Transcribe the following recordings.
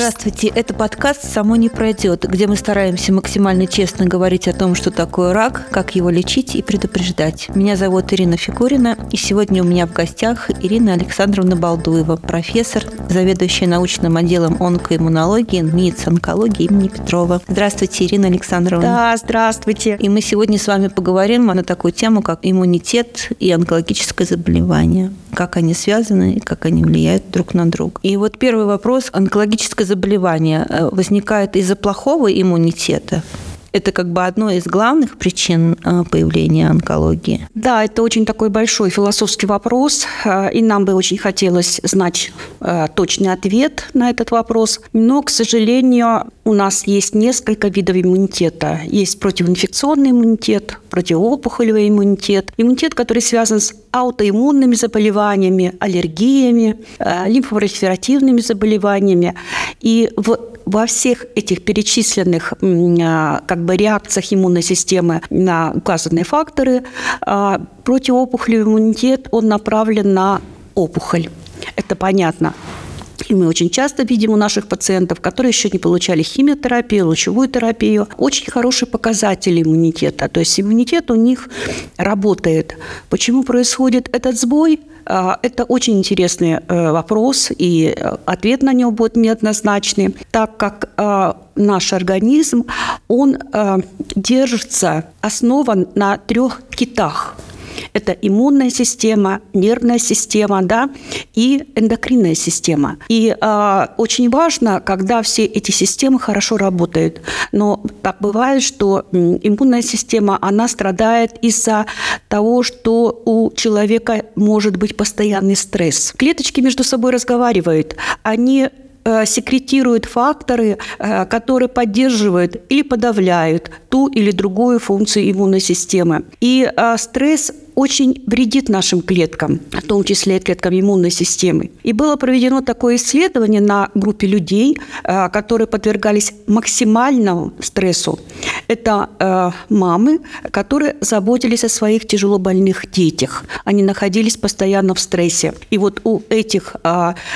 Здравствуйте, это подкаст «Само не пройдет», где мы стараемся максимально честно говорить о том, что такое рак, как его лечить и предупреждать. Меня зовут Ирина Фигурина, и сегодня у меня в гостях Ирина Александровна Балдуева, профессор, заведующая научным отделом онкоиммунологии НИИЦ онкологии имени Петрова. Здравствуйте, Ирина Александровна. Да, здравствуйте. И мы сегодня с вами поговорим на такую тему, как иммунитет и онкологическое заболевание как они связаны и как они влияют друг на друга. И вот первый вопрос. Онкологическое заболевание э, возникает из-за плохого иммунитета? Это как бы одно из главных причин э, появления онкологии. Да, это очень такой большой философский вопрос, э, и нам бы очень хотелось знать точный ответ на этот вопрос. Но, к сожалению, у нас есть несколько видов иммунитета. Есть противоинфекционный иммунитет, противоопухолевый иммунитет, иммунитет, который связан с аутоиммунными заболеваниями, аллергиями, э, лимфопролиферативными заболеваниями. И в во всех этих перечисленных э, как бы, реакциях иммунной системы на указанные факторы э, противоопухолевый иммунитет он направлен на опухоль. Это понятно. И мы очень часто видим у наших пациентов, которые еще не получали химиотерапию, лучевую терапию, очень хорошие показатели иммунитета. То есть иммунитет у них работает. Почему происходит этот сбой? А, это очень интересный э, вопрос, и э, ответ на него будет неоднозначный, так как э, наш организм, он держится, основан на трех китах – это иммунная система, нервная система, да, и эндокринная система. И э, очень важно, когда все эти системы хорошо работают. Но так бывает, что иммунная система, она страдает из-за того, что у человека может быть постоянный стресс. Клеточки между собой разговаривают. Они Э, секретируют факторы, э, которые поддерживают или подавляют ту или другую функцию иммунной системы. И э, стресс очень вредит нашим клеткам, в том числе и клеткам иммунной системы. И было проведено такое исследование на группе людей, которые подвергались максимальному стрессу. Это мамы, которые заботились о своих тяжелобольных детях. Они находились постоянно в стрессе. И вот у этих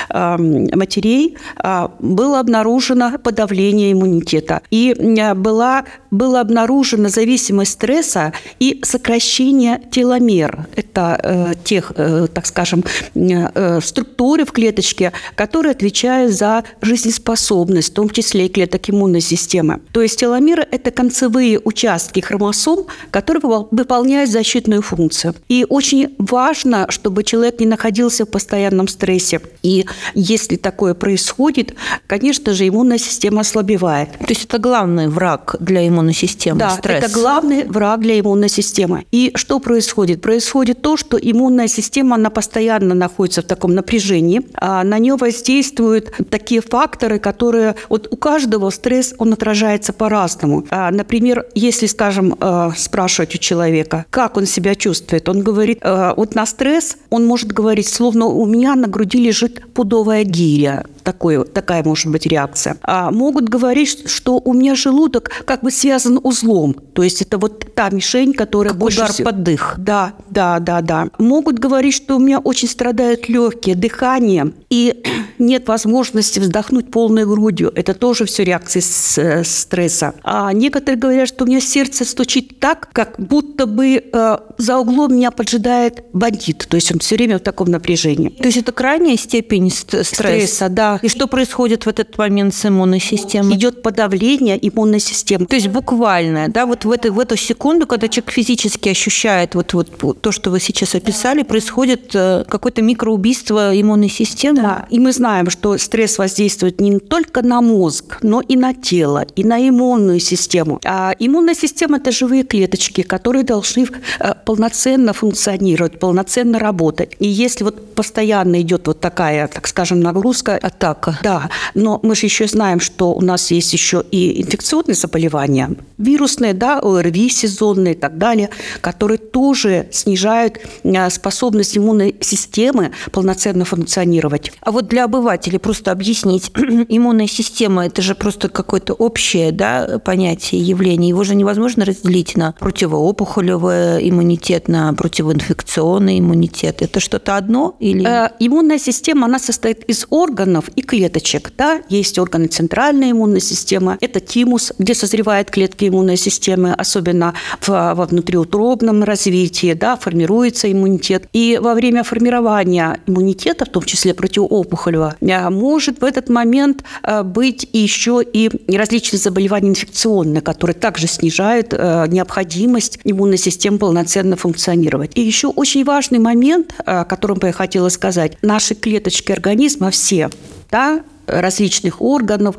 матерей а, было обнаружено подавление иммунитета. И была, была обнаружена зависимость стресса и сокращение теломер. Это э, тех, э, так скажем, э, структуры в клеточке, которые отвечают за жизнеспособность, в том числе и клеток иммунной системы. То есть теломеры – это концевые участки хромосом, которые выполняют защитную функцию. И очень важно, чтобы человек не находился в постоянном стрессе. И если такое происходит, происходит, конечно же, иммунная система ослабевает. То есть это главный враг для иммунной системы? Да, стресс. это главный враг для иммунной системы. И что происходит? Происходит то, что иммунная система, она постоянно находится в таком напряжении, а на нее воздействуют такие факторы, которые... Вот у каждого стресс, он отражается по-разному. А, например, если, скажем, э, спрашивать у человека, как он себя чувствует, он говорит, э, вот на стресс он может говорить, словно у меня на груди лежит пудовая гиря такое, такая может быть реакция. А могут говорить, что у меня желудок как бы связан узлом. То есть это вот та мишень, которая как больше удар всего... под дых. Да, да, да, да. Могут говорить, что у меня очень страдают легкие, дыхание, и нет возможности вздохнуть полной грудью. Это тоже все реакции с, э, стресса. А некоторые говорят, что у меня сердце стучит так, как будто бы э, за углом меня поджидает бандит. То есть он все время в таком напряжении. То есть это крайняя степень стресса? Стресса, да. И что происходит в этот момент с иммунной системой? Идет подавление иммунной системы. То есть буквально, да, вот в эту, в эту секунду, когда человек физически ощущает вот, вот то, что вы сейчас описали, происходит э, какое-то микроубийство иммунной системы. Да, и мы знаем, что стресс воздействует не только на мозг, но и на тело, и на иммунную систему. А иммунная система – это живые клеточки, которые должны э, полноценно функционировать, полноценно работать. И если вот постоянно идет вот такая, так скажем, нагрузка от атака. Да, но мы же еще знаем, что у нас есть еще и инфекционные заболевания, вирусные, да, ОРВИ сезонные и так далее, которые тоже снижают а, способность иммунной системы полноценно функционировать. А вот для обывателей просто объяснить, иммунная система – это же просто какое-то общее да, понятие, явление. Его же невозможно разделить на противоопухолевый иммунитет, на противоинфекционный иммунитет. Это что-то одно? Или... Э, иммунная система, она состоит из органов, и клеточек. Да? Есть органы центральной иммунной системы, это тимус, где созревают клетки иммунной системы, особенно в, во внутриутробном развитии, да, формируется иммунитет. И во время формирования иммунитета, в том числе противоопухолевого, э, может в этот момент э, быть еще и различные заболевания инфекционные, которые также снижают э, необходимость иммунной системы полноценно функционировать. И еще очень важный момент, о котором бы я хотела сказать. Наши клеточки организма все, да, различных органов,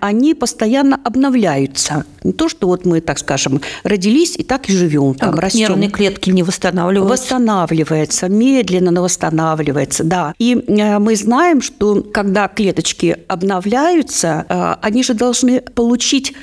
они постоянно обновляются. Не то, что вот мы, так скажем, родились и так и живем, там, а растем. Нервные клетки не восстанавливаются? Восстанавливается, медленно, но восстанавливается, да. И э, мы знаем, что когда клеточки обновляются, э, они же должны получить,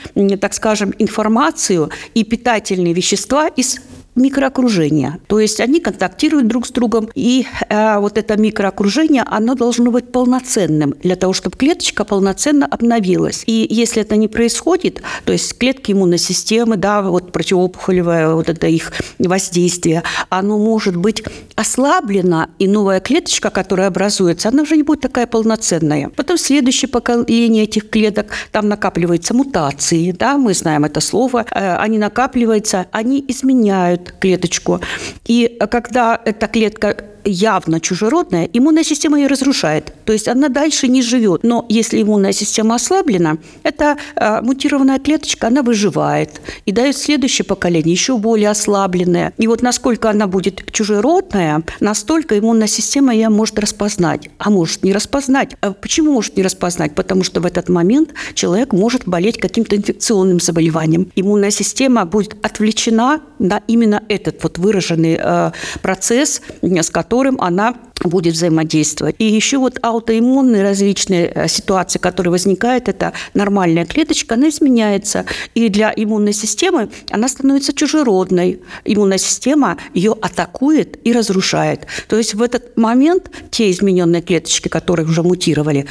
так скажем, информацию и питательные вещества из микроокружение. То есть они контактируют друг с другом, и э, вот это микроокружение, оно должно быть полноценным для того, чтобы клеточка полноценно обновилась. И если это не происходит, то есть клетки иммунной системы, да, вот противоопухолевое вот это их воздействие, оно может быть ослаблено, и новая клеточка, которая образуется, она уже не будет такая полноценная. Потом следующее поколение этих клеток, там накапливаются мутации, да, мы знаем это слово, э, они накапливаются, они изменяют клеточку. И когда эта клетка явно чужеродная, иммунная система ее разрушает. То есть она дальше не живет. Но если иммунная система ослаблена, эта э, мутированная клеточка, она выживает и дает следующее поколение, еще более ослабленное. И вот насколько она будет чужеродная, настолько иммунная система ее может распознать. А может не распознать. А почему может не распознать? Потому что в этот момент человек может болеть каким-то инфекционным заболеванием. Иммунная система будет отвлечена на именно этот вот выраженный э, процесс, с которым она будет взаимодействовать. И еще вот аутоиммунные различные э, ситуации, которые возникают, это нормальная клеточка, она изменяется. И для иммунной системы она становится чужеродной. Иммунная система ее атакует и разрушает. То есть в этот момент те измененные клеточки, которые уже мутировали,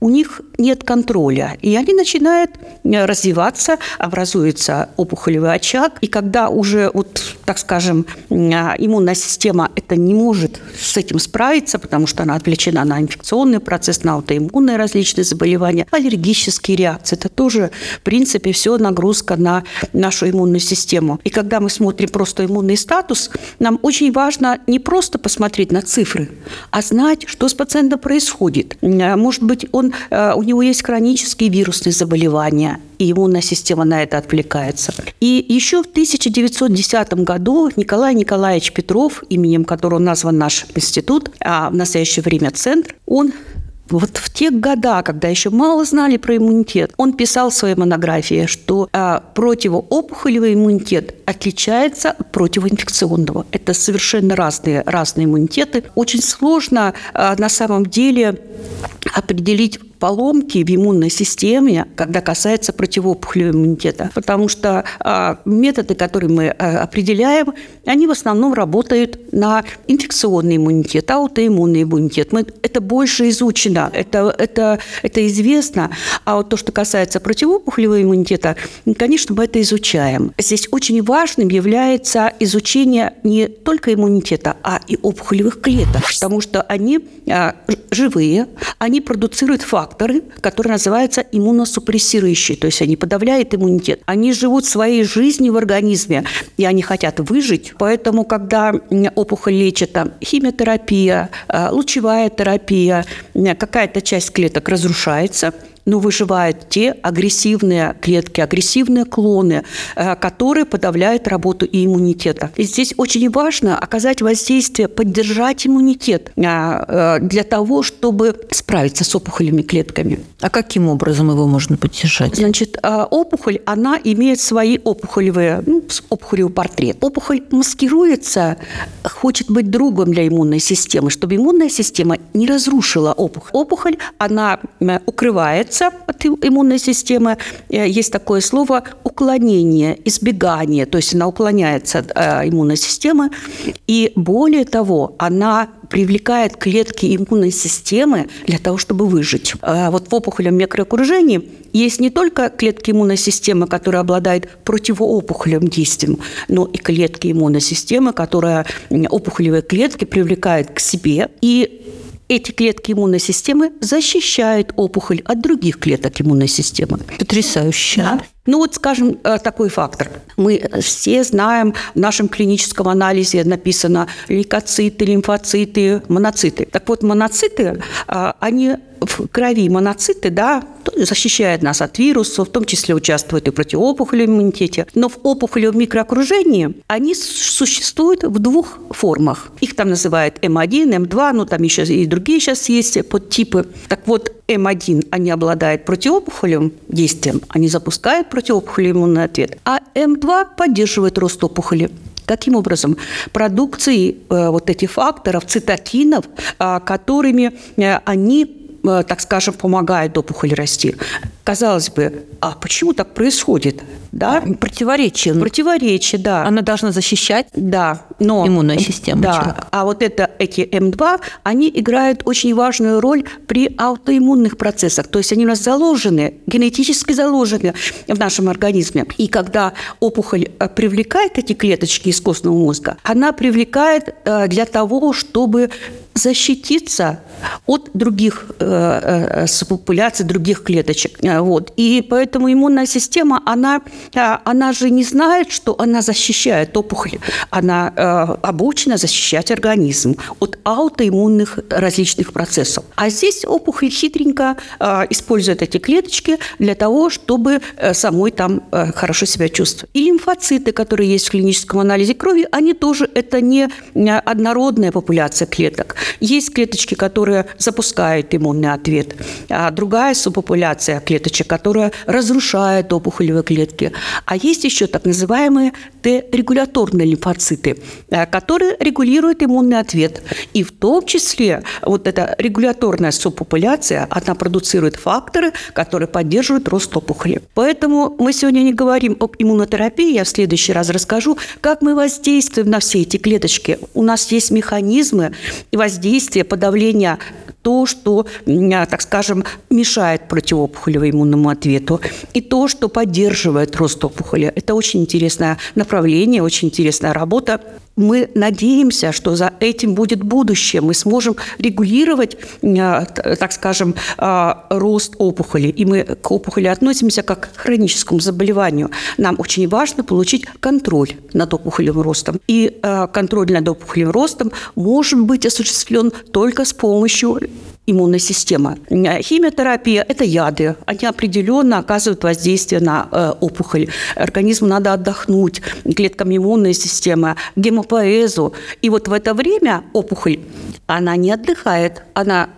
у них нет контроля. И они начинают э, развиваться, образуется опухолевый очаг. И когда уже, вот, так скажем, э, иммунная система это не может с этим справиться, потому что она отвлечена на инфекционный процесс, на аутоиммунные различные заболевания, аллергические реакции. Это тоже, в принципе, все нагрузка на нашу иммунную систему. И когда мы смотрим просто иммунный статус, нам очень важно не просто посмотреть на цифры, а знать, что с пациентом происходит. Может быть, он Э, у него есть хронические вирусные заболевания, и иммунная система на это отвлекается. И еще в 1910 году Николай Николаевич Петров, именем которого назван наш институт, а в настоящее время центр, он вот в те года, когда еще мало знали про иммунитет, он писал в своей монографии, что а, противоопухолевый иммунитет отличается от противоинфекционного. Это совершенно разные, разные иммунитеты. Очень сложно а, на самом деле определить поломки в иммунной системе, когда касается противоопухолевого иммунитета. Потому что а, методы, которые мы а, определяем, они в основном работают на инфекционный иммунитет, аутоиммунный иммунитет. Мы, это больше изучено, это, это, это известно. А вот то, что касается противоопухолевого иммунитета, конечно, мы это изучаем. Здесь очень важным является изучение не только иммунитета, а и опухолевых клеток, потому что они а, живые, они продуцируют факторы, факторы, которые называются иммуносупрессирующие, то есть они подавляют иммунитет. Они живут своей жизнью в организме, и они хотят выжить. Поэтому, когда опухоль лечат, там, химиотерапия, э, лучевая терапия, какая-то часть клеток разрушается, но выживают те агрессивные клетки, агрессивные клоны, э, которые подавляют работу и иммунитета. И здесь очень важно оказать воздействие, поддержать иммунитет э, э, для того, чтобы справиться с опухолевыми клетками. А каким образом его можно поддержать? Значит, опухоль, она имеет свои опухолевые, ну, опухолевый портрет. Опухоль маскируется, хочет быть другом для иммунной системы, чтобы иммунная система не разрушила опухоль. Опухоль, она укрывается избавляется от иммунной системы. Э, есть такое слово уклонение, избегание, то есть она уклоняется от э, иммунной системы. И более того, она привлекает клетки иммунной системы для того, чтобы выжить. Э, вот в опухолевом микроокружении есть не только клетки иммунной системы, которые обладают противоопухолевым действием, но и клетки иммунной системы, которые опухолевые клетки привлекают к себе и эти клетки иммунной системы защищают опухоль от других клеток иммунной системы. Потрясающе. Да. Ну вот, скажем, э, такой фактор. Мы все знаем, в нашем клиническом анализе написано лейкоциты, лимфоциты, моноциты. Так вот, моноциты, э, они в крови моноциты, да, защищают нас от вирусов, в том числе участвуют и в противоопухолевом иммунитете. Но в опухолевом микроокружении они существуют в двух формах. Их там называют М1, М2, ну там еще и другие сейчас есть подтипы. Так вот, М1 они обладают противоопухолевым действием, они запускают противоопухолевый иммунный ответ, а М2 поддерживает рост опухоли. Таким образом, продукции э, вот этих факторов, цитокинов, э, которыми э, они Э, так скажем, помогает опухоль расти. Казалось бы, а почему так происходит? Да? Противоречие. Противоречие, да. Она должна защищать да, но, иммунную систему да. человека. А вот это, эти М2, они играют очень важную роль при аутоиммунных процессах. То есть они у нас заложены, генетически заложены в нашем организме. И когда опухоль э, привлекает эти клеточки из костного мозга, она привлекает э, для того, чтобы защититься от других э, э, популяций, других клеточек. Э, вот. И поэтому иммунная система, она, э, она же не знает, что она защищает опухоль. Она э, обучена защищать организм от аутоиммунных различных процессов. А здесь опухоль хитренько э, использует эти клеточки для того, чтобы э, самой там э, хорошо себя чувствовать. И лимфоциты, которые есть в клиническом анализе крови, они тоже, это не однородная популяция клеток. Есть клеточки, которые запускают иммунный ответ, а другая субпопуляция клеточек, которая разрушает опухолевые клетки. А есть еще так называемые Т-регуляторные лимфоциты, э, которые регулируют иммунный ответ. И в том числе вот эта регуляторная субпопуляция, она продуцирует факторы, которые поддерживают рост опухоли. Поэтому мы сегодня не говорим об иммунотерапии, я в следующий раз расскажу, как мы воздействуем на все эти клеточки. У нас есть механизмы воздействия, подавления то, что, так скажем, мешает противоопухолевому иммунному ответу, и то, что поддерживает рост опухоли. Это очень интересное направление, очень интересная работа мы надеемся, что за этим будет будущее. Мы сможем регулировать, так скажем, рост опухоли. И мы к опухоли относимся как к хроническому заболеванию. Нам очень важно получить контроль над опухолевым ростом. И контроль над опухолевым ростом может быть осуществлен только с помощью иммунной системы. Химиотерапия – это яды. Они определенно оказывают воздействие на э, опухоль. Организму надо отдохнуть, клеткам иммунной системы, гемопоэзу. И вот в это время опухоль, она не отдыхает, она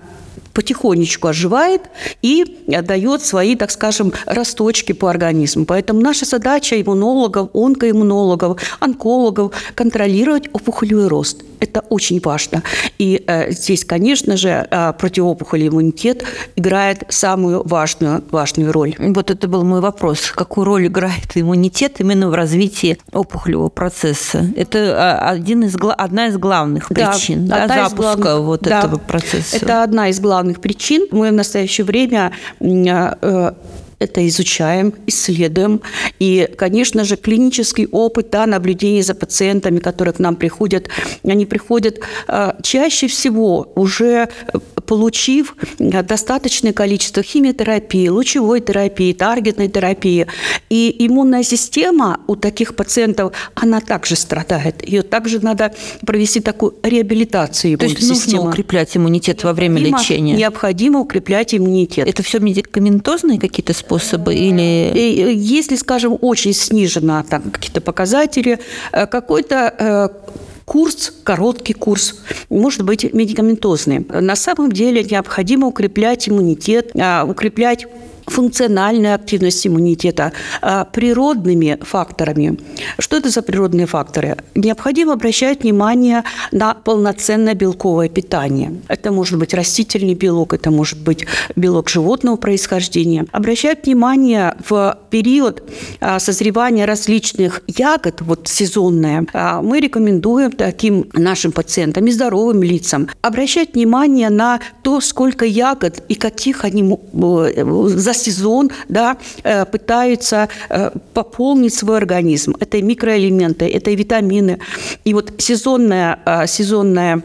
потихонечку оживает и дает свои, так скажем, росточки по организму. Поэтому наша задача иммунологов, онкоиммунологов, онкологов – контролировать опухолевый рост. Это очень важно. И э, здесь, конечно же, э, противоопухолевый иммунитет играет самую важную, важную роль. Вот это был мой вопрос. Какую роль играет иммунитет именно в развитии опухолевого процесса? Это а, один из, одна из главных причин да, да, запуска главных, вот да, этого процесса. Это одна из главных причин. Мы в настоящее время э, это изучаем, исследуем. И, конечно же, клинический опыт, да, наблюдение за пациентами, которые к нам приходят, они приходят э, чаще всего уже э, получив э, достаточное количество химиотерапии, лучевой терапии, таргетной терапии. И иммунная система у таких пациентов, она также страдает. Ее также надо провести такую реабилитацию иммунной То есть системы. нужно укреплять иммунитет во время лечения? Необходимо укреплять иммунитет. Это все медикаментозные какие-то способы? Способы или... Э, если, скажем, очень снижено там какие-то показатели, э, какой-то э, курс, короткий курс, может быть медикаментозный. На самом деле необходимо укреплять иммунитет, а, укреплять функциональную активность иммунитета а, природными факторами. Что это за природные факторы? Необходимо обращать внимание на полноценное белковое питание. Это может быть растительный белок, это может быть белок животного происхождения. Обращать внимание в период а, созревания различных ягод, вот сезонное, а, мы рекомендуем таким нашим пациентам и здоровым лицам обращать внимание на то, сколько ягод и каких они за сезон да, э, пытаются э, пополнить свой организм. Это микроэлементы, это витамины. И вот сезонная, сезонная,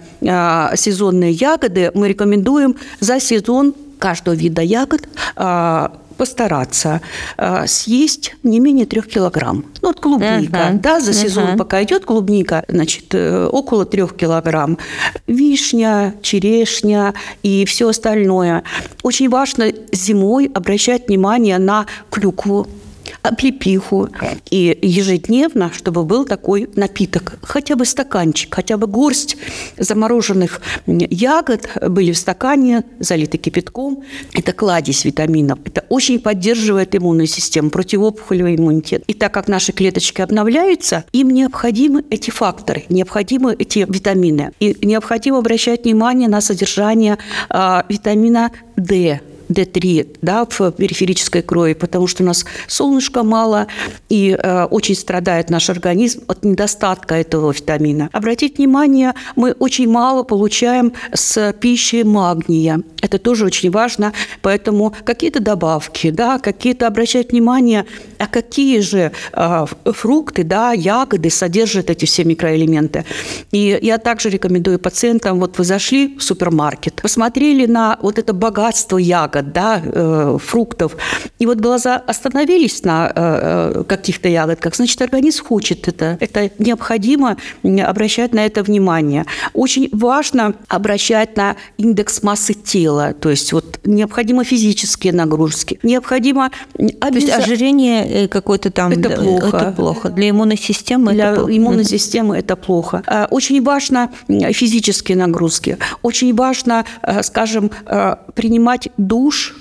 сезонные ягоды мы рекомендуем за сезон каждого вида ягод постараться э, съесть не менее трех килограмм. Ну, вот клубника, uh-huh. да, за сезон, uh-huh. пока идет клубника, значит, э, около трех килограмм. Вишня, черешня и все остальное. Очень важно зимой обращать внимание на клюкву, облепиху. И ежедневно, чтобы был такой напиток, хотя бы стаканчик, хотя бы горсть замороженных ягод были в стакане, залиты кипятком. Это кладезь витаминов. Это очень поддерживает иммунную систему, противоопухолевый иммунитет. И так как наши клеточки обновляются, им необходимы эти факторы, необходимы эти витамины. И необходимо обращать внимание на содержание э, витамина D, D3 да, в периферической крови, потому что у нас солнышка мало, и э, очень страдает наш организм от недостатка этого витамина. Обратите внимание, мы очень мало получаем с пищи магния. Это тоже очень важно, поэтому какие-то добавки, да, какие-то обращать внимание, а какие же э, фрукты, да, ягоды содержат эти все микроэлементы. И я также рекомендую пациентам, вот вы зашли в супермаркет, посмотрели на вот это богатство ягод, ягод, да, э, фруктов. И вот глаза остановились на э, э, каких-то ягодках, значит, организм хочет это. Это необходимо обращать на это внимание. Очень важно обращать на индекс массы тела, то есть вот необходимо физические нагрузки, необходимо... То есть ожирение какое-то там... Это плохо. Это плохо. Для иммунной системы Для это плохо. иммунной системы это плохо. Очень важно физические нагрузки. Очень важно, скажем, принимать душ душ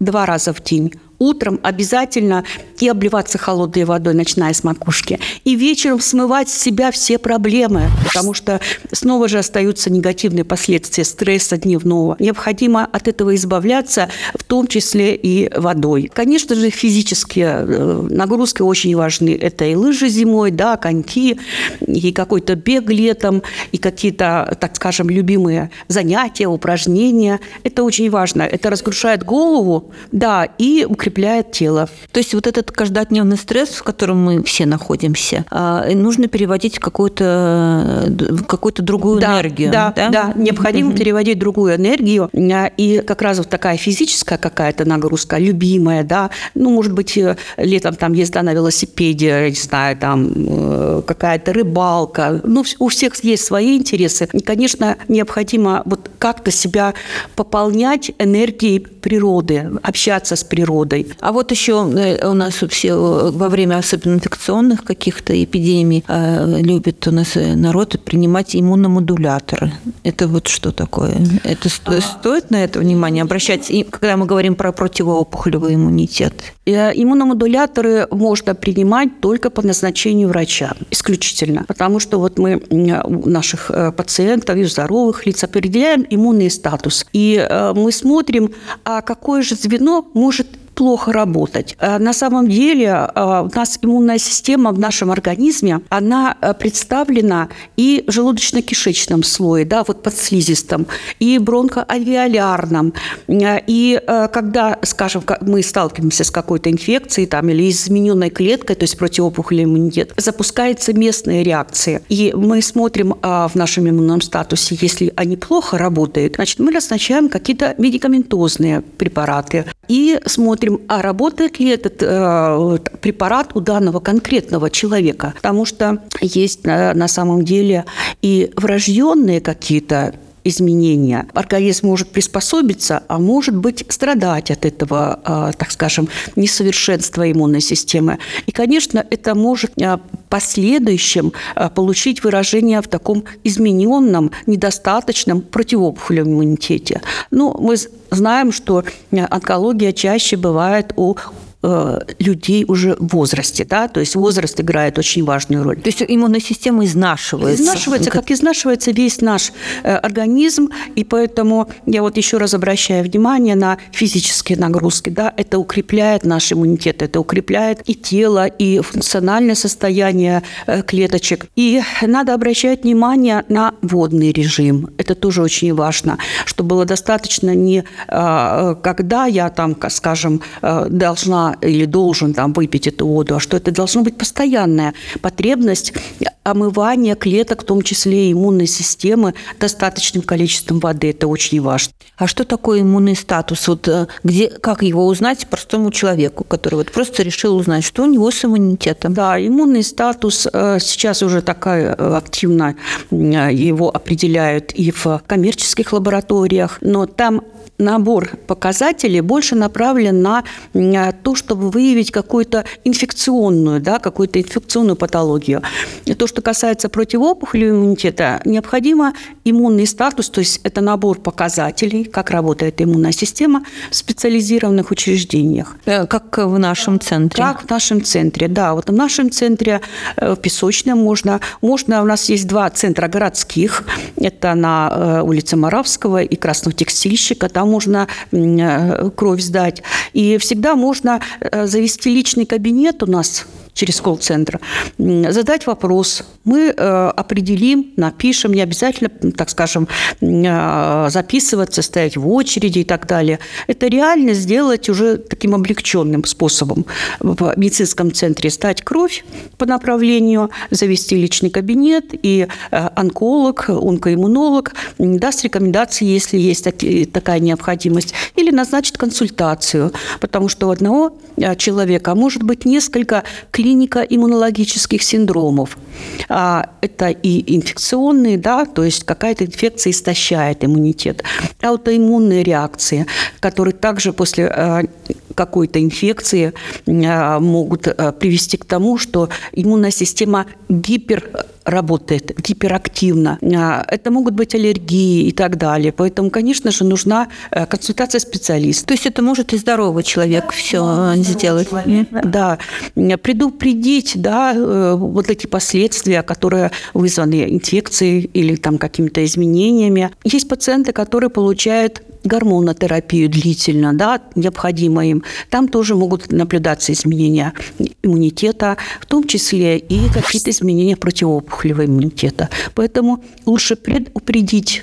два раза в день утром обязательно и обливаться холодной водой, начиная с макушки, и вечером смывать с себя все проблемы, потому что снова же остаются негативные последствия стресса дневного. Необходимо от этого избавляться, в том числе и водой. Конечно же, физические э, нагрузки очень важны. Это и лыжи зимой, да, коньки, и какой-то бег летом, и какие-то, так скажем, любимые занятия, упражнения. Это очень важно. Это разгружает голову, да, и укрепляет тело. То есть вот этот каждодневный стресс, в котором мы все находимся, а, нужно переводить в какую-то какую-то другую да, энергию. Да, да, да. необходимо mm-hmm. переводить другую энергию. А, и как раз вот такая физическая какая-то нагрузка, любимая, да, ну, может быть, э, летом там езда на велосипеде, не знаю, там э, какая-то рыбалка. Ну, у всех есть свои интересы. И, конечно, необходимо вот как-то себя пополнять энергией природы, общаться с природой природой. А вот еще э, у нас все э, во время особенно инфекционных каких-то эпидемий э, любит у нас народ принимать иммуномодуляторы. Это вот что такое? Это а... стоит на это внимание обращать, когда мы говорим про противоопухолевый иммунитет? Иммуномодуляторы можно принимать только по назначению врача, исключительно. Потому что вот мы у наших пациентов и здоровых лиц определяем иммунный статус. И мы смотрим, а какое же звено может плохо работать. Э, на самом деле э, у нас иммунная система в нашем организме, она э, представлена и желудочно-кишечном слое, да, вот под слизистом, и бронхоальвеолярном. И когда, скажем, мы сталкиваемся с какой-то инфекцией там, или измененной клеткой, то есть противоопухолевый иммунитет, запускаются местные реакции. И мы смотрим в нашем иммунном статусе, если они плохо работают, значит, мы назначаем какие-то медикаментозные препараты и смотрим, посмотрим, а работает ли этот э, препарат у данного конкретного человека. Потому что есть э, на самом деле и врожденные какие-то изменения. Организм может приспособиться, а может быть страдать от этого, а, так скажем, несовершенства иммунной системы. И, конечно, это может а, в последующем а, получить выражение в таком измененном, недостаточном противоопухолевом иммунитете. Ну, мы знаем, что онкология чаще бывает у людей уже в возрасте, да, то есть возраст играет очень важную роль. То есть иммунная система изнашивается. Изнашивается, как изнашивается весь наш э, организм, и поэтому я вот еще раз обращаю внимание на физические нагрузки, да, это укрепляет наш иммунитет, это укрепляет и тело, и функциональное состояние э, клеточек. И надо обращать внимание на водный режим. Это тоже очень важно, чтобы было достаточно не э, когда я там, скажем, должна или должен там выпить эту воду, а что это должно быть постоянная потребность омывания клеток, в том числе и иммунной системы, достаточным количеством воды. Это очень важно. А что такое иммунный статус? Вот э, где, как его узнать простому человеку, который вот просто решил узнать, что у него с иммунитетом? Да, иммунный статус э, сейчас уже такая э, активно его определяют и в коммерческих лабораториях, но там набор показателей больше направлен на то, чтобы выявить какую-то инфекционную, да, какую-то инфекционную патологию. И то, что касается противоопухолевого иммунитета, необходимо иммунный статус, то есть это набор показателей, как работает иммунная система в специализированных учреждениях. Э, как в нашем центре. Как в нашем центре, да. Вот в нашем центре э, в Песочном можно, можно, у нас есть два центра городских, это на э, улице Моравского и Красного текстильщика, там можно э, кровь сдать. И всегда можно э, завести личный кабинет у нас через колл-центр, задать вопрос. Мы э, определим, напишем, не обязательно, так скажем, э, записываться, стоять в очереди и так далее. Это реально сделать уже таким облегченным способом. В медицинском центре сдать кровь по направлению, завести личный кабинет, и э, онколог, онкоиммунолог даст рекомендации, если есть такая необходимость, или назначит консультацию, потому что у одного человека может быть несколько клиник клиника иммунологических синдромов. А, это и инфекционные, да, то есть какая-то инфекция истощает иммунитет. Аутоиммунные реакции, которые также после а, какой-то инфекции а, могут привести к тому, что иммунная система гипер работает гиперактивно. Это могут быть аллергии и так далее. Поэтому, конечно же, нужна э, консультация специалиста. То есть это может и здоровый человек все сделать. Человек, да. да, предупредить, да, э, вот эти последствия, которые вызваны инфекцией или там какими-то изменениями. Есть пациенты, которые получают гормонотерапию длительно, да, необходимо им. Там тоже могут наблюдаться изменения иммунитета, в том числе и какие-то изменения противоопухолевого иммунитета. Поэтому лучше предупредить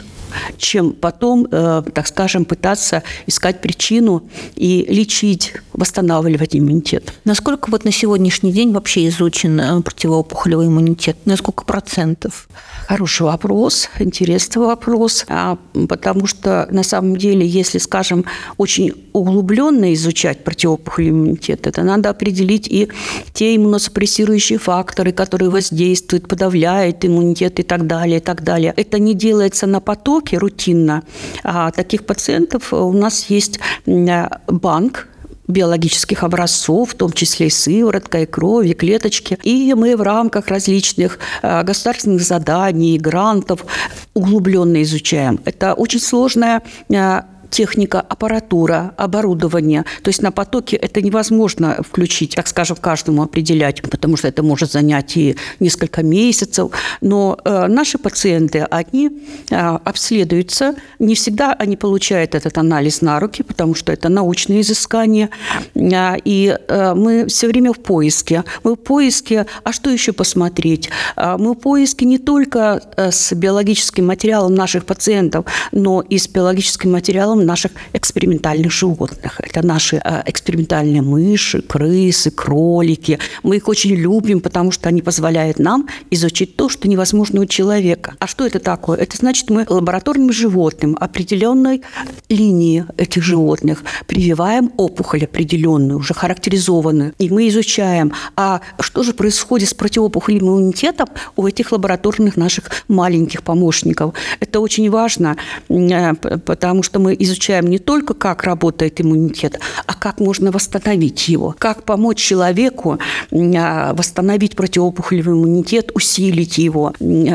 чем потом, э, так скажем, пытаться искать причину и лечить, восстанавливать иммунитет. Насколько вот на сегодняшний день вообще изучен э, противоопухолевый иммунитет? На сколько процентов? Хороший вопрос, интересный вопрос, а, потому что на самом деле, если, скажем, очень углубленно изучать противоопухолевый иммунитет, это надо определить и те иммуносупрессирующие факторы, которые воздействуют, подавляют иммунитет и так далее, и так далее. Это не делается на поток, потоке рутинно. А таких пациентов у нас есть банк биологических образцов, в том числе и сыворотка, и кровь, и клеточки. И мы в рамках различных э, государственных заданий, грантов углубленно изучаем. Это очень сложная э, техника, аппаратура, оборудование. То есть на потоке это невозможно включить, так скажем, каждому определять, потому что это может занять и несколько месяцев. Но э, наши пациенты, они э, обследуются. Не всегда они получают этот анализ на руки, потому что это научные изыскания. Э, и мы все время в поиске. Мы в поиске, а что еще посмотреть? Мы в поиске не только с биологическим материалом наших пациентов, но и с биологическим материалом наших экспериментальных животных. Это наши э, экспериментальные мыши, крысы, кролики. Мы их очень любим, потому что они позволяют нам изучить то, что невозможно у человека. А что это такое? Это значит, мы лабораторным животным определенной линии этих животных прививаем опухоль определенную, уже характеризованную. И мы изучаем, а что же происходит с противоопухолевым иммунитетом у этих лабораторных наших маленьких помощников. Это очень важно, э, потому что мы изучаем изучаем не только, как работает иммунитет, а как можно восстановить его, как помочь человеку а, восстановить противоопухолевый иммунитет, усилить его,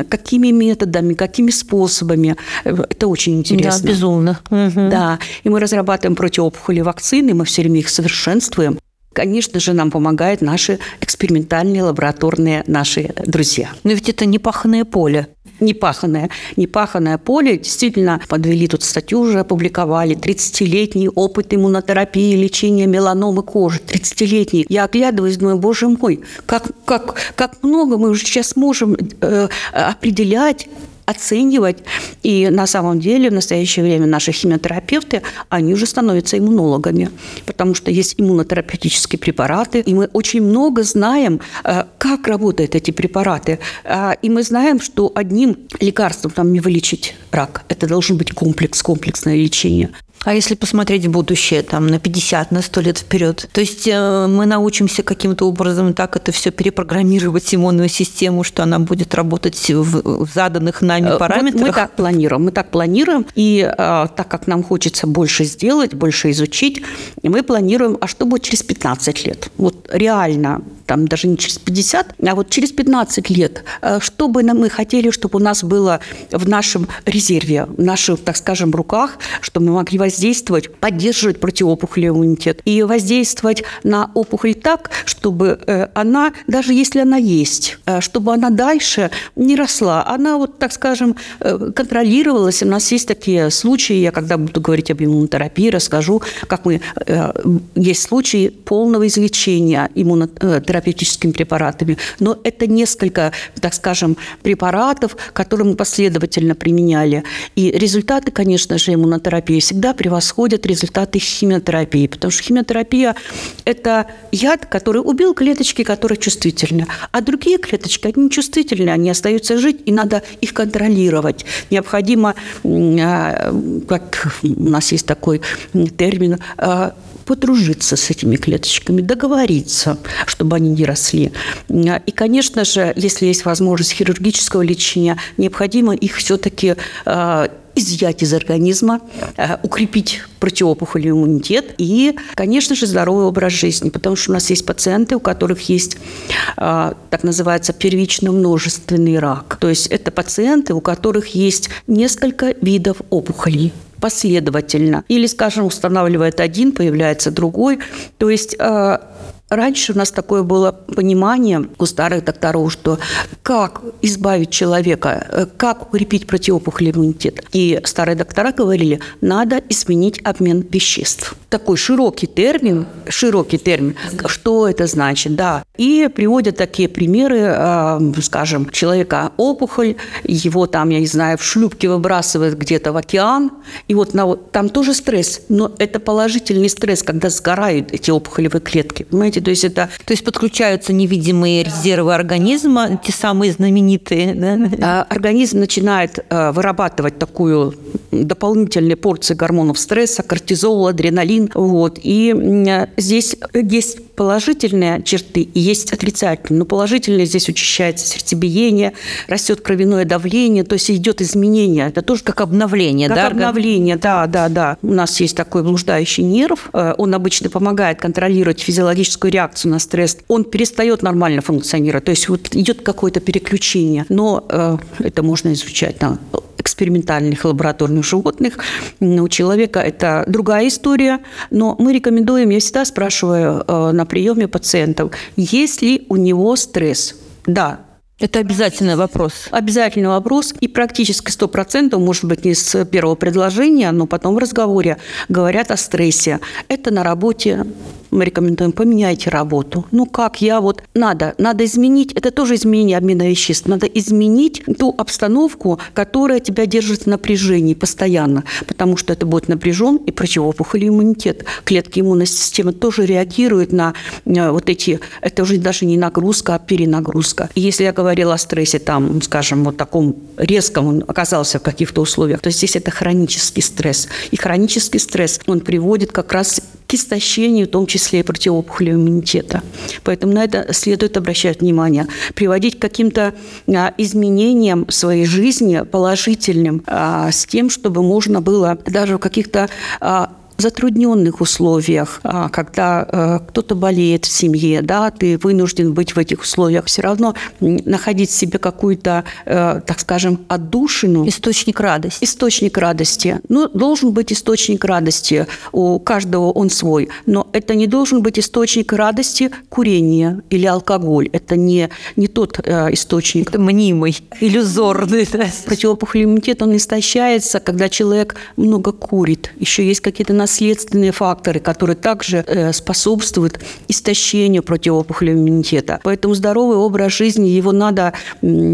какими методами, какими способами. Это очень интересно. Да, безумно. Да, и мы разрабатываем противоопухолевые вакцины, мы все время их совершенствуем. Конечно же, нам помогают наши экспериментальные лабораторные наши друзья. Но ведь это не паханное поле непаханное, непаханное поле. Действительно, подвели тут статью уже опубликовали. 30-летний опыт иммунотерапии, лечения меланомы кожи. 30-летний. Я оглядываюсь, думаю, боже мой, как, как, как много мы уже сейчас можем э, определять оценивать. И на самом деле в настоящее время наши химиотерапевты, они уже становятся иммунологами, потому что есть иммунотерапевтические препараты, и мы очень много знаем, э, как работают эти препараты. Э, и мы знаем, что одним лекарством там не вылечить рак. Это должен быть комплекс, комплексное лечение. А если посмотреть в будущее, там, на 50, на 100 лет вперед? То есть э, мы научимся каким-то образом так это все перепрограммировать иммунную систему, что она будет работать в, заданных нами э, параметрах? Мы, мы так планируем. Мы так планируем. И э, так как нам хочется больше сделать, больше изучить, мы планируем, а что будет через 15 лет? Вот реально, там даже не через 50, а вот через 15 лет, что бы мы хотели, чтобы у нас было в нашем резерве, в наших, так скажем, руках, чтобы мы могли воздействовать воздействовать, поддерживать противоопухолевый иммунитет и воздействовать на опухоль так, чтобы э, она, даже если она есть, э, чтобы она дальше не росла. Она, вот так скажем, э, контролировалась. У нас есть такие случаи, я когда буду говорить об иммунотерапии, расскажу, как мы... Есть случаи полного излечения иммунотерапевтическими препаратами. Но это несколько, так скажем, препаратов, которые мы последовательно применяли. И результаты, конечно же, иммунотерапии всегда превосходят результаты химиотерапии, потому что химиотерапия – это яд, который убил клеточки, которые чувствительны, а другие клеточки, они нечувствительны, они остаются жить, и надо их контролировать. Необходимо, а, как у нас есть такой термин, а, подружиться с этими клеточками, договориться, чтобы они не росли. И, конечно же, если есть возможность хирургического лечения, необходимо их все-таки а, изъять из организма, э, укрепить противоопухолевый иммунитет и, конечно же, здоровый образ жизни, потому что у нас есть пациенты, у которых есть э, так называется первичный множественный рак. То есть это пациенты, у которых есть несколько видов опухолей последовательно. Или, скажем, устанавливает один, появляется другой. То есть э, Раньше у нас такое было понимание у старых докторов, что как избавить человека, э, как укрепить противоопухолевый иммунитет. И старые доктора говорили, надо изменить обмен веществ. Такой широкий термин, широкий термин, что это значит, да. И приводят такие примеры, э, скажем, человека опухоль, его там, я не знаю, в шлюпке выбрасывают где-то в океан, и вот на, там тоже стресс, но это положительный стресс, когда сгорают эти опухолевые клетки, понимаете? Понимаете? То есть это, то есть подключаются невидимые резервы организма, те самые знаменитые. Да? А, организм начинает а, вырабатывать такую дополнительные порции гормонов стресса, кортизол, адреналин. Вот. И здесь есть положительные черты и есть отрицательные. Но положительные здесь учащается сердцебиение, растет кровяное давление, то есть идет изменение. Это тоже как обновление, как да? обновление, да, да, да. У нас есть такой блуждающий нерв, э, он обычно помогает контролировать физиологическую реакцию на стресс. Он перестает нормально функционировать, то есть вот идет какое-то переключение. Но э, это можно изучать на экспериментальных лабораторных животных. У человека это другая история, но мы рекомендуем, я всегда спрашиваю э, на приеме пациентов, есть ли у него стресс. Да, это обязательный вопрос. Обязательный вопрос. И практически 100%, может быть, не с первого предложения, но потом в разговоре говорят о стрессе. Это на работе мы рекомендуем, поменяйте работу. Ну как, я вот, надо, надо изменить, это тоже изменение обмена веществ, надо изменить ту обстановку, которая тебя держит в напряжении постоянно, потому что это будет напряжен и противоопухолевый иммунитет. Клетки иммунной системы тоже реагируют на э, вот эти, это уже даже не нагрузка, а перенагрузка. И если я говорила о стрессе, там, скажем, вот таком резком, он оказался в каких-то условиях, то здесь это хронический стресс. И хронический стресс, он приводит как раз к истощению, в том числе и противоопухолевого иммунитета. Поэтому на это следует обращать внимание. Приводить к каким-то а, изменениям своей жизни положительным, а, с тем, чтобы можно было даже в каких-то а, затрудненных условиях, а, когда э, кто-то болеет в семье, да, ты вынужден быть в этих условиях, все равно находить себе какую-то, э, так скажем, отдушину. Источник радости. Источник радости. Ну, должен быть источник радости. У каждого он свой. Но это не должен быть источник радости курение или алкоголь. Это не, не тот э, источник. Это мнимый, иллюзорный. Да? Противоопухолевый иммунитет, он истощается, когда человек много курит. Еще есть какие-то наследственные факторы, которые также э, способствуют истощению противоопухолевого иммунитета. Поэтому здоровый образ жизни, его надо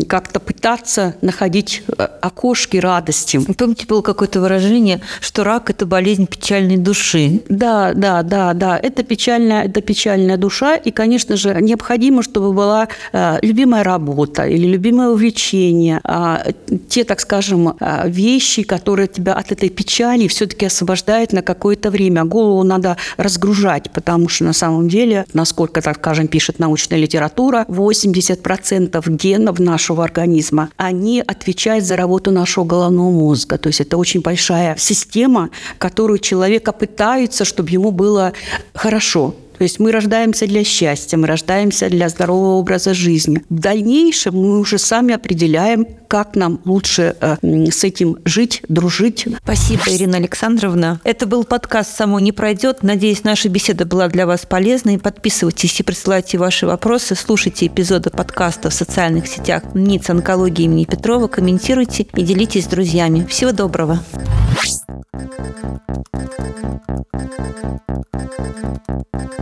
как-то пытаться находить э, окошки радости. Помните, было какое-то выражение, что рак – это болезнь печальной души. Да, да, да, да. Это печальная, это печальная душа. И, конечно же, необходимо, чтобы была э, любимая работа или любимое увлечение. А, те, так скажем, вещи, которые тебя от этой печали все-таки освобождают на какое-то время. Голову надо разгружать, потому что на самом деле, насколько, так скажем, пишет научная литература, 80% генов нашего организма, они отвечают за работу нашего головного мозга. То есть это очень большая система, которую человека пытаются, чтобы ему было хорошо. То есть мы рождаемся для счастья, мы рождаемся для здорового образа жизни. В дальнейшем мы уже сами определяем, как нам лучше э, с этим жить, дружить. Спасибо, Ирина Александровна. Это был подкаст «Само не пройдет». Надеюсь, наша беседа была для вас полезной. Подписывайтесь и присылайте ваши вопросы. Слушайте эпизоды подкаста в социальных сетях НИЦ онкологии имени Петрова. Комментируйте и делитесь с друзьями. Всего доброго.